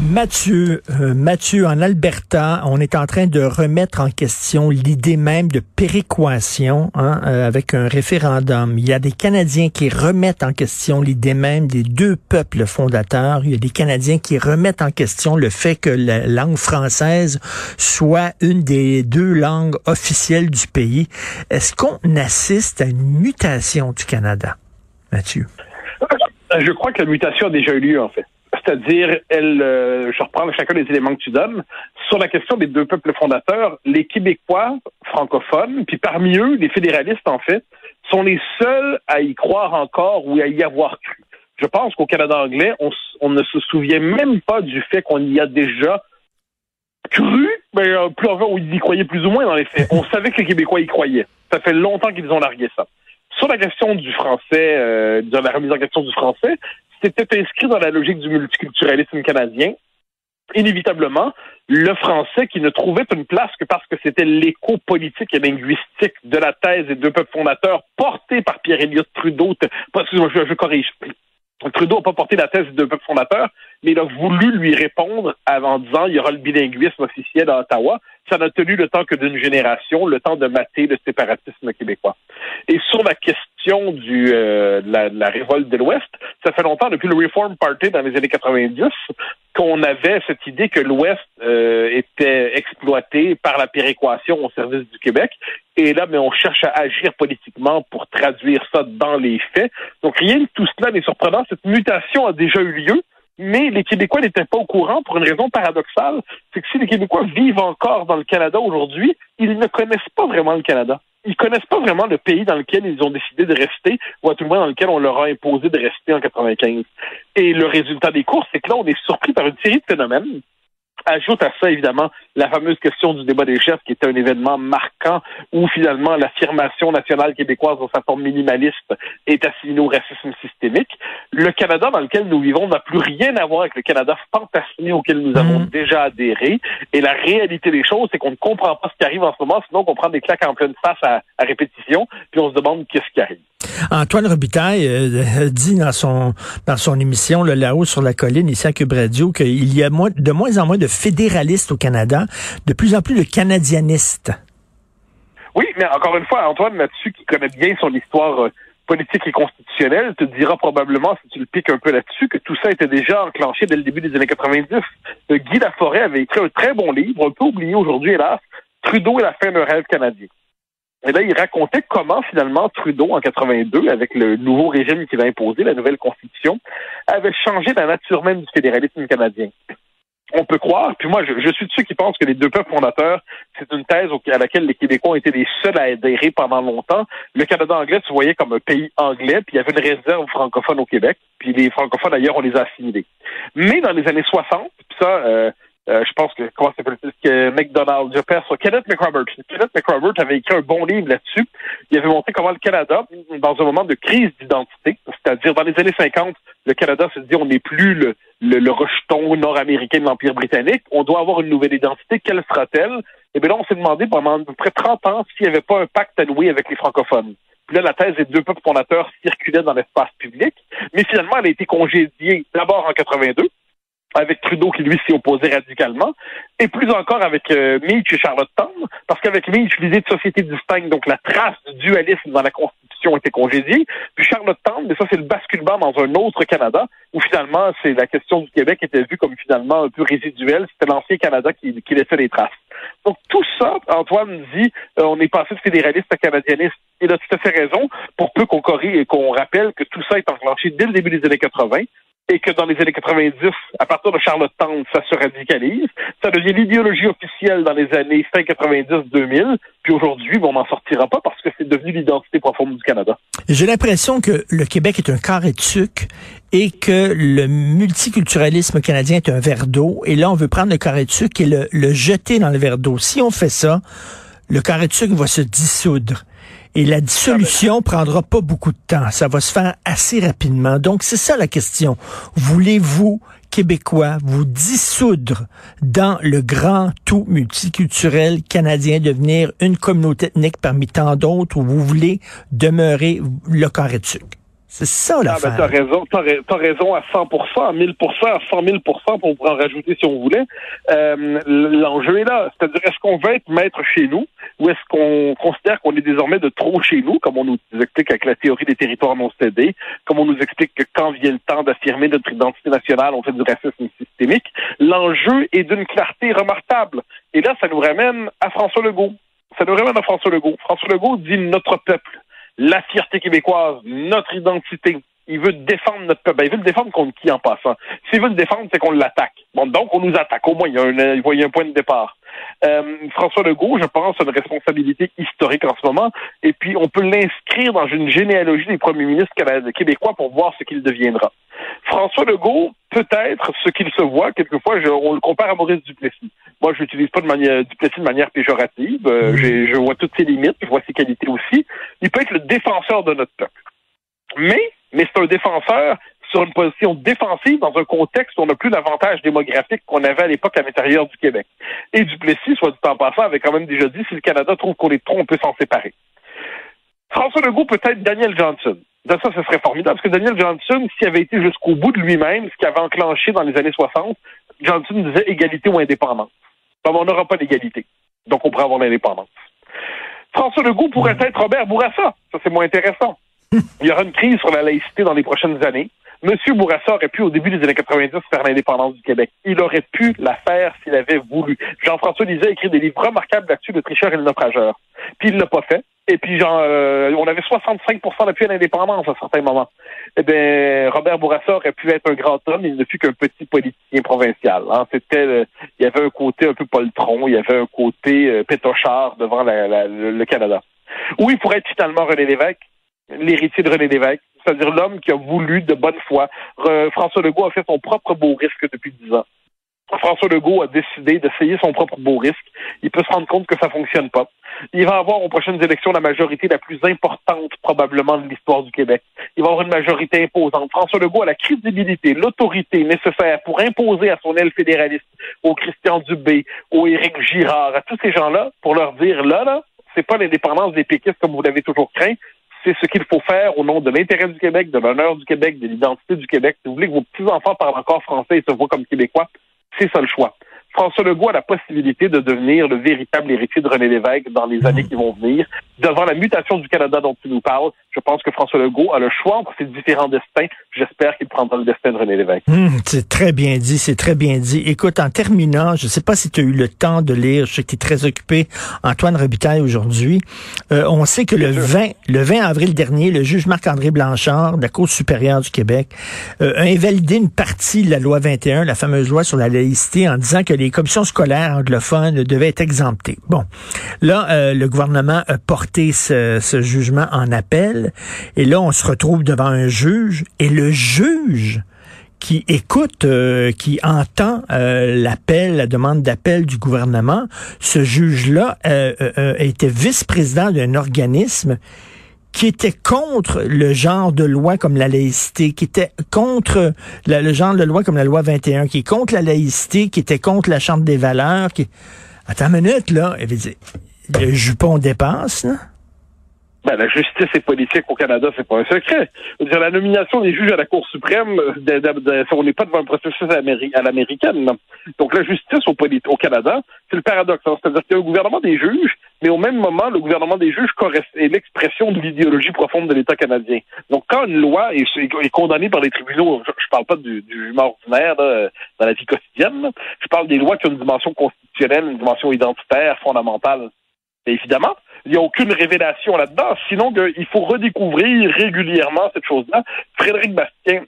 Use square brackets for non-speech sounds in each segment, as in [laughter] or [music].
Mathieu, euh, Mathieu, en Alberta, on est en train de remettre en question l'idée même de péréquation hein, euh, avec un référendum. Il y a des Canadiens qui remettent en question l'idée même des deux peuples fondateurs. Il y a des Canadiens qui remettent en question le fait que la langue française soit une des deux langues officielles du pays. Est-ce qu'on assiste à une mutation du Canada, Mathieu? Je crois que la mutation a déjà eu lieu, en fait. C'est-à-dire, euh, je reprends chacun des éléments que tu donnes. Sur la question des deux peuples fondateurs, les Québécois francophones, puis parmi eux, les fédéralistes, en fait, sont les seuls à y croire encore ou à y avoir cru. Je pense qu'au Canada anglais, on, ne se souvient même pas du fait qu'on y a déjà cru, mais euh, plus enfin, ils y croyaient plus ou moins dans les faits. On savait que les Québécois y croyaient. Ça fait longtemps qu'ils ont largué ça. Sur la question du français, euh, de la remise en question du français, c'était inscrit dans la logique du multiculturalisme canadien. Inévitablement, le français qui ne trouvait une place que parce que c'était l'écho politique et linguistique de la thèse des deux peuples fondateurs portée par Pierre-Éliott Trudeau. Excusez-moi, je, corrige. Trudeau n'a pas porté la thèse des deux peuples fondateurs, mais il a voulu lui répondre en disant il y aura le bilinguisme officiel à Ottawa. Ça n'a tenu le temps que d'une génération, le temps de mater le séparatisme québécois. Et sur la question du, euh, la, la, révolte de l'Ouest, ça fait longtemps, depuis le Reform Party dans les années 90, qu'on avait cette idée que l'Ouest euh, était exploité par la péréquation au service du Québec. Et là, mais on cherche à agir politiquement pour traduire ça dans les faits. Donc rien de tout cela n'est surprenant. Cette mutation a déjà eu lieu. Mais les Québécois n'étaient pas au courant pour une raison paradoxale, c'est que si les Québécois vivent encore dans le Canada aujourd'hui, ils ne connaissent pas vraiment le Canada. Ils connaissent pas vraiment le pays dans lequel ils ont décidé de rester, ou à tout le moins dans lequel on leur a imposé de rester en 95. Et le résultat des courses, c'est que là, on est surpris par une série de phénomènes Ajoute à ça, évidemment, la fameuse question du débat des chefs, qui était un événement marquant où, finalement, l'affirmation nationale québécoise dans sa forme minimaliste est assimilée au racisme systémique. Le Canada dans lequel nous vivons n'a plus rien à voir avec le Canada fantasmé auquel nous avons mmh. déjà adhéré. Et la réalité des choses, c'est qu'on ne comprend pas ce qui arrive en ce moment, sinon on prend des claques en pleine face à, à répétition, puis on se demande qu'est-ce qui arrive. Antoine Robitaille euh, dit dans son dans son émission le là-haut sur la colline ici à Cube Radio qu'il y a de moins en moins de fédéralistes au Canada, de plus en plus de canadianistes. Oui, mais encore une fois, Antoine là-dessus, qui connaît bien son histoire euh, politique et constitutionnelle, te dira probablement, si tu le piques un peu là-dessus, que tout ça était déjà enclenché dès le début des années 90. Euh, Guy Laforêt avait écrit un très bon livre, un peu oublié aujourd'hui, hélas, Trudeau et la fin d'un rêve canadien. Et là, il racontait comment finalement Trudeau, en 82, avec le nouveau régime qu'il a imposé, la nouvelle constitution, avait changé la nature même du fédéralisme canadien. On peut croire, puis moi, je, suis de ceux qui pensent que les deux peuples fondateurs, c'est une thèse à laquelle les Québécois ont été les seuls à adhérer pendant longtemps. Le Canada anglais se voyait comme un pays anglais, puis il y avait une réserve francophone au Québec, puis les francophones, d'ailleurs, on les a assimilés. Mais dans les années 60, puis ça, euh, euh, je pense que, comment s'appelle que McDonald, je sur Kenneth McRobert. Kenneth McRobert avait écrit un bon livre là-dessus. Il avait montré comment le Canada, dans un moment de crise d'identité, c'est-à-dire dans les années 50, le Canada se dit on n'est plus le, le, rejeton nord-américain de l'Empire britannique, on doit avoir une nouvelle identité, quelle sera-t-elle? Et bien là, on s'est demandé pendant à peu près 30 ans s'il n'y avait pas un pacte à nouer avec les francophones. Puis là, la thèse des deux peuples fondateurs circulait dans l'espace public, mais finalement, elle a été congédiée d'abord en 82, avec Trudeau qui lui s'y opposait radicalement, et plus encore avec euh, Meach et Charlottetown, parce qu'avec Meach, l'idée de société distincte, donc la trace du dualisme dans la Constitution était congédiée, puis Charlottetown, mais ça c'est le basculement dans un autre Canada, où finalement c'est la question du Québec était vue comme finalement un peu résiduelle, c'était l'ancien Canada qui, qui laissait les traces. Donc tout ça, Antoine dit, euh, on est passé de fédéraliste à canadianiste. Il a tout à fait raison, pour peu qu'on corrige et qu'on rappelle que tout ça est enclenché dès le début des années 80 et que dans les années 90, à partir de Charlottetown, ça se radicalise. Ça devient l'idéologie officielle dans les années fin 90-2000. Puis aujourd'hui, on n'en sortira pas parce que c'est devenu l'identité profonde du Canada. J'ai l'impression que le Québec est un carré de sucre et que le multiculturalisme canadien est un verre d'eau. Et là, on veut prendre le carré de sucre et le, le jeter dans le verre d'eau. Si on fait ça, le carré de sucre va se dissoudre. Et la dissolution prendra pas beaucoup de temps. Ça va se faire assez rapidement. Donc, c'est ça la question. Voulez-vous Québécois vous dissoudre dans le grand tout multiculturel canadien, devenir une communauté ethnique parmi tant d'autres où vous voulez demeurer le carré c'est ça Ah, l'affaire. ben, t'as raison, t'as, t'as raison à 100%, à 1000%, à 100 000%, pour en rajouter si on voulait. Euh, l'enjeu est là. C'est-à-dire, est-ce qu'on veut être maître chez nous ou est-ce qu'on considère qu'on est désormais de trop chez nous, comme on nous explique avec la théorie des territoires non cédés, comme on nous explique que quand vient le temps d'affirmer notre identité nationale, on fait du racisme systémique? L'enjeu est d'une clarté remarquable. Et là, ça nous ramène à François Legault. Ça nous ramène à François Legault. François Legault dit notre peuple la fierté québécoise, notre identité. Il veut défendre notre peuple. Ben, il veut le défendre contre qui en passant? S'il veut le défendre, c'est qu'on l'attaque. Bon, donc on nous attaque. Au moins, il y a un, il y a un point de départ. Euh, François Legault, je pense, a une responsabilité historique en ce moment. Et puis, on peut l'inscrire dans une généalogie des premiers ministres québécois pour voir ce qu'il deviendra. François Legault, peut-être ce qu'il se voit, quelquefois, je- on le compare à Maurice Duplessis. Moi, je n'utilise pas de manière, Duplessis de manière péjorative. Euh, j'ai- je vois toutes ses limites, je vois ses qualités aussi. Il peut être le défenseur de notre peuple. Mais, mais c'est un défenseur sur une position défensive dans un contexte où on n'a plus l'avantage démographique qu'on avait à l'époque à l'intérieur du Québec. Et Duplessis, soit dit en passant, avait quand même déjà dit si le Canada trouve qu'on est trop, on peut s'en séparer. François Legault peut être Daniel Johnson. De ça, ce serait formidable, parce que Daniel Johnson, s'il avait été jusqu'au bout de lui-même, ce qui avait enclenché dans les années 60, Johnson disait égalité ou indépendance. Donc, on n'aura pas d'égalité. Donc, on pourrait avoir l'indépendance. François Legault pourrait être Robert Bourassa. Ça, c'est moins intéressant. [laughs] Il y aura une crise sur la laïcité dans les prochaines années. Monsieur Bourassa aurait pu, au début des années 90, faire l'indépendance du Québec. Il aurait pu la faire s'il avait voulu. Jean-François Lisée a écrit des livres remarquables là-dessus, Le tricheur et le naufrageur. Puis il l'a pas fait. Et puis, genre, euh, on avait 65 d'appui à l'indépendance à certains moments. Eh bien, Robert Bourassa aurait pu être un grand homme, il ne fut qu'un petit politicien provincial. Hein. C'était, il y avait un côté un peu poltron, il y avait un côté euh, pétochard devant le, Canada. Oui, il pourrait être finalement René Lévesque, l'héritier de René Lévesque, c'est-à-dire l'homme qui a voulu de bonne foi. François Legault a fait son propre beau risque depuis dix ans. François Legault a décidé d'essayer son propre beau risque. Il peut se rendre compte que ça fonctionne pas. Il va avoir aux prochaines élections la majorité la plus importante probablement de l'histoire du Québec. Il va avoir une majorité imposante. François Legault a la crédibilité, l'autorité nécessaire pour imposer à son aile fédéraliste, au Christian Dubé, au Éric Girard, à tous ces gens-là, pour leur dire là, là, c'est pas l'indépendance des péquistes comme vous l'avez toujours craint, c'est ce qu'il faut faire au nom de l'intérêt du Québec, de l'honneur du Québec, de l'identité du Québec. Si vous voulez que vos petits-enfants parlent encore français et se voient comme québécois, c'est ça choix. François Legault a la possibilité de devenir le véritable héritier de René Lévesque dans les années qui vont venir. Devant la mutation du Canada dont tu nous parles, je pense que François Legault a le choix entre ses différents destins. J'espère qu'il prendra le destin de René Lévesque. Hum, c'est très bien dit, c'est très bien dit. Écoute, en terminant, je ne sais pas si tu as eu le temps de lire, je sais que tu es très occupé, Antoine Robitaille, aujourd'hui. Euh, on sait que le 20, le 20 avril dernier, le juge Marc-André Blanchard de la Cour supérieure du Québec euh, a invalidé une partie de la loi 21, la fameuse loi sur la laïcité, en disant que les commissions scolaires anglophones devaient être exemptées. Bon, là, euh, le gouvernement a porté ce, jugement en appel, et là, on se retrouve devant un juge, et le juge qui écoute, euh, qui entend euh, l'appel, la demande d'appel du gouvernement, ce juge-là euh, euh, était vice-président d'un organisme qui était contre le genre de loi comme la laïcité, qui était contre le genre de loi comme la loi 21, qui est contre la laïcité, qui était contre la Charte des valeurs. Qui... Attends une minute, là. Elle veut dire, le jupon dépasse, là. Ben, la justice est politique au Canada, c'est pas un secret. Dire, la nomination des juges à la Cour suprême, euh, on n'est pas devant un processus à l'américaine. Donc la justice au, Canada, c'est le paradoxe. hein. C'est-à-dire qu'il y a un gouvernement des juges, mais au même moment, le gouvernement des juges est l'expression de l'idéologie profonde de l'État canadien. Donc quand une loi est, condamnée par les tribunaux, je, je parle pas du, jugement ordinaire là, dans la vie quotidienne, là. je parle des lois qui ont une dimension constitutionnelle, une dimension identitaire, fondamentale. Et évidemment, il n'y a aucune révélation là-dedans, sinon il faut redécouvrir régulièrement cette chose-là. Frédéric Bastien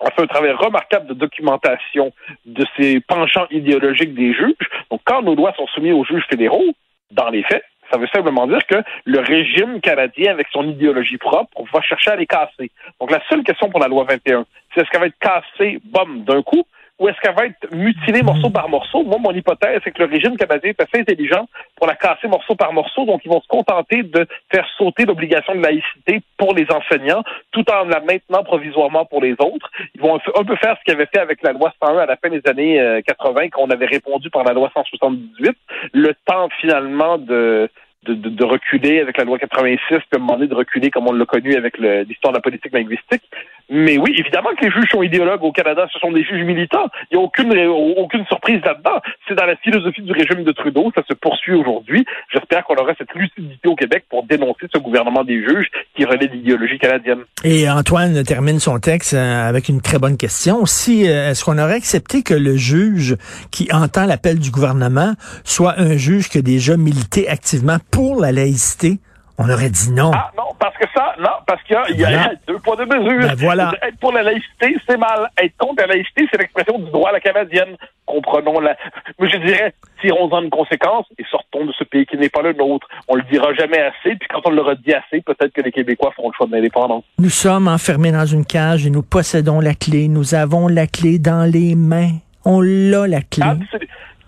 a fait un travail remarquable de documentation de ces penchants idéologiques des juges. Donc, quand nos lois sont soumises aux juges fédéraux, dans les faits, ça veut simplement dire que le régime canadien, avec son idéologie propre, va chercher à les casser. Donc, la seule question pour la loi 21, c'est est-ce qu'elle va être cassée, bam, d'un coup, ou est-ce qu'elle va être mutilée morceau par morceau? Moi, mon hypothèse, c'est que le régime canadien est assez intelligent pour la casser morceau par morceau, donc ils vont se contenter de faire sauter l'obligation de laïcité pour les enseignants, tout en la maintenant provisoirement pour les autres. Ils vont un peu faire ce qu'ils avaient fait avec la loi 101 à la fin des années 80, euh, qu'on avait répondu par la loi 178. Le temps, finalement, de de, de, reculer avec la loi 86, puis à un moment donné de reculer comme on l'a connu avec l'histoire de la politique linguistique. Mais oui, évidemment que les juges sont idéologues au Canada, ce sont des juges militants. Il n'y a aucune, aucune surprise là-dedans. C'est dans la philosophie du régime de Trudeau, ça se poursuit aujourd'hui. J'espère qu'on aura cette lucidité au Québec pour dénoncer ce gouvernement des juges qui relaie l'idéologie canadienne. Et Antoine termine son texte euh, avec une très bonne question. Si euh, est-ce qu'on aurait accepté que le juge qui entend l'appel du gouvernement soit un juge qui a déjà milité activement pour la laïcité? On aurait dit non. Ah non, parce que ça, non, parce qu'il y, a deux poids, deux mesures. Ben voilà. Être pour la laïcité, c'est mal. Être contre la laïcité, c'est l'expression du droit à la canadienne. Comprenons la. Mais je dirais, tirons-en une conséquence et sortons de ce pays qui n'est pas le nôtre. On le dira jamais assez, puis quand on l'aura dit assez, peut-être que les Québécois feront le choix de l'indépendance. Nous sommes enfermés dans une cage et nous possédons la clé. Nous avons la clé dans les mains. On l'a la clé.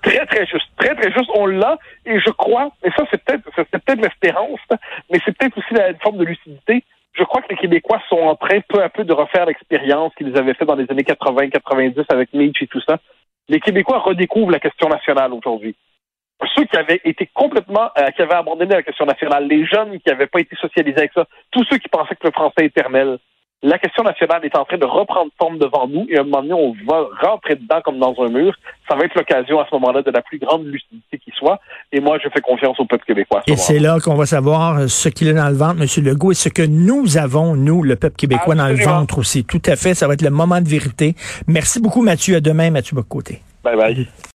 Très, très juste. Très, très juste. On l'a. Et je crois, et ça, c'est peut-être, c'est peut-être l'espérance, mais c'est peut-être aussi une forme de lucidité. Je crois que les Québécois sont en train, peu à peu, de refaire l'expérience qu'ils avaient fait dans les années 80, 90 avec Nietzsche et tout ça. Les Québécois redécouvrent la question nationale aujourd'hui. Ceux qui avaient été complètement, euh, qui avaient abandonné la question nationale, les jeunes qui n'avaient pas été socialisés avec ça, tous ceux qui pensaient que le français est éternel, la question nationale est en train de reprendre forme devant nous et à un moment donné, on va rentrer dedans comme dans un mur. Ça va être l'occasion à ce moment-là de la plus grande lucidité qui soit. Et moi, je fais confiance au peuple québécois. Et c'est là qu'on va savoir ce qu'il a dans le ventre, M. Legault, et ce que nous avons, nous, le peuple québécois, dans le ventre aussi. Tout à fait. Ça va être le moment de vérité. Merci beaucoup, Mathieu. À demain, Mathieu Bocoté. Bye bye.